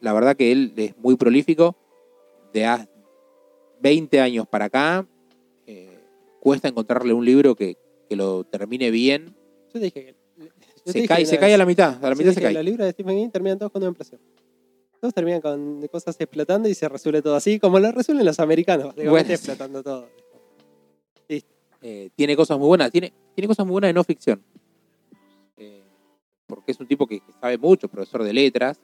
la verdad que él es muy prolífico. De a 20 años para acá, eh, cuesta encontrarle un libro que, que lo termine bien. Yo te dije que. yo Se cae, se cae a la mitad, a la mitad se cae. Los libros de Stephen King terminan todos con una impresión. Todos terminan con cosas explotando y se resuelve todo así, como lo resuelven los americanos, básicamente Bueno, sí. explotando todo. Eh, tiene cosas muy buenas, tiene, tiene cosas muy buenas de no ficción. Eh, porque es un tipo que, que sabe mucho, profesor de letras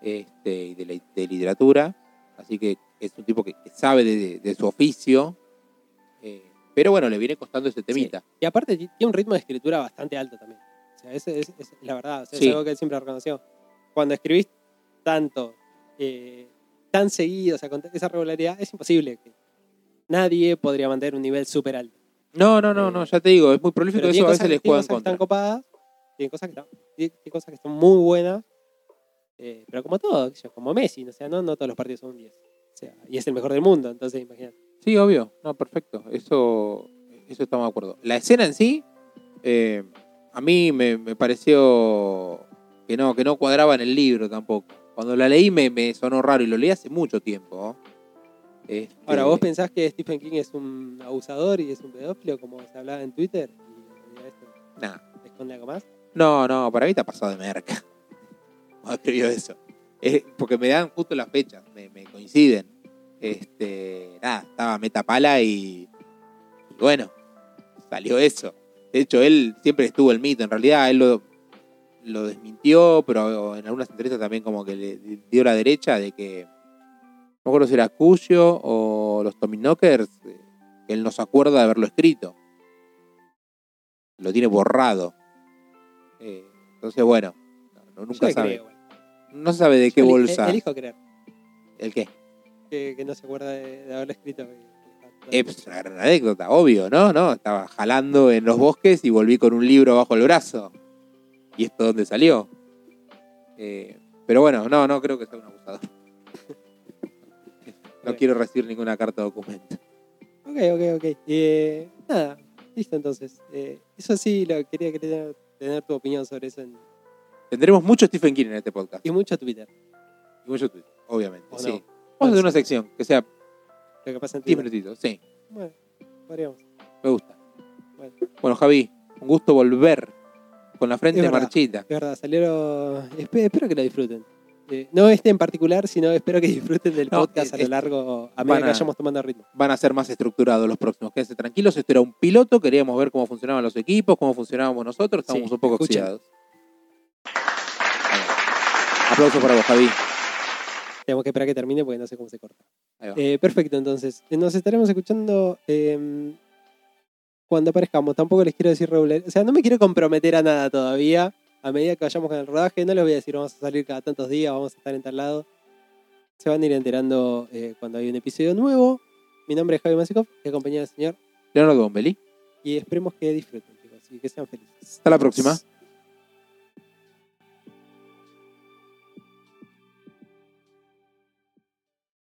este, y de, de literatura. Así que es un tipo que, que sabe de, de- su oficio. eh, pero bueno, le viene costando ese temita. Y aparte ti- tiene un ritmo de escritura bastante alto también. O sea, ese es, es la verdad. o sea, Sí. Es algo que él siempre reconoció. Cuando escribís tanto, eh, tan seguido, o sea, con esa regularidad, es imposible que nadie podría mantener un nivel súper alto. No, no, no, no, ya te digo, es muy prolífico, Pero eso a veces les juega en que están contra. copadas, tiene cosas que tiene tiene cosas que están muy buenas, eh, pero como todo, como Messi, o sea, no, no todos los partidos son un 10. O sea, y es el mejor del mundo, entonces imagínate. Sí, obvio. No, perfecto. Eso, eso estamos de acuerdo. La escena en sí, eh, a mí me, me pareció que no, que no cuadraba en el libro tampoco. Cuando la leí me, me sonó raro y lo leí hace mucho tiempo. ¿no? Este, Ahora, ¿vos pensás que Stephen King es un abusador y es un pedófilo, como se hablaba en Twitter? Y y esto nah. esconde algo más. No, no, para mí está pasado de merca. Cuando escribió eso. Eh, porque me dan justo las fechas, me, coinciden. Este, nada, estaba metapala y, y bueno, salió eso. De hecho, él siempre estuvo el mito. En realidad, él lo, desmintió, pero en algunas entrevistas también como que le dio la derecha de que, no me acuerdo si era Cuyo o los Tommyknockers, eh, que él no se acuerda de haberlo escrito. Lo tiene borrado. Eh, entonces, bueno, no- Yo nunca sabe. creo. No se sabe de qué Yo bolsa. Elijo creer ¿El qué? que, que no se acuerda de, de haberlo escrito. y- y- Es una gran anécdota, obvio, ¿no? ¿no? Estaba jalando en los bosques y volví con un libro bajo el brazo. ¿Y esto dónde salió? Eh, pero bueno, no, no creo que sea un abusador. No quiero recibir ninguna carta documento. Ok, ok, ok. Eh, nada, listo entonces. Eh, eso sí, lo quería, quería tener tu opinión sobre eso en- Tendremos mucho Stephen King en este podcast. y mucho Twitter. Y mucho Twitter, obviamente. ¿O Sí. no? Vamos a hacer una sección que sea Lo que pasa en 10 Twitter. minutitos. Sí, Bueno, podríamos. me gusta. Bueno, Bueno, Javi, un gusto volver con la frente Es verdad. marchita. es verdad, salieron. espe- espero que lo disfruten. Eh, no este en particular, sino espero que disfruten del No, podcast a lo largo, a medida que vayamos tomando ritmo. Van a ser más estructurados los próximos. Quédense tranquilos. Esto era un piloto. Queríamos ver cómo funcionaban los equipos, cómo funcionábamos nosotros. Estamos Sí, un poco escuchen. oxidados. Ahí va. Aplauso para vos, Javi. Tenemos que esperar que termine porque no sé cómo se corta. Eh, perfecto, entonces. eh, Nos estaremos escuchando eh, cuando aparezcamos. Tampoco les quiero decir regular. O sea, no me quiero comprometer a nada todavía. A medida que vayamos con el rodaje, no les voy a decir vamos a salir cada tantos días, vamos a estar en tal lado. Se van a ir enterando eh, cuando hay un episodio nuevo. Mi nombre es Javi Masikov, y acompañado del señor. Leonardo Bombelli. Y esperemos que disfruten, chicos, y que sean felices. Hasta la próxima.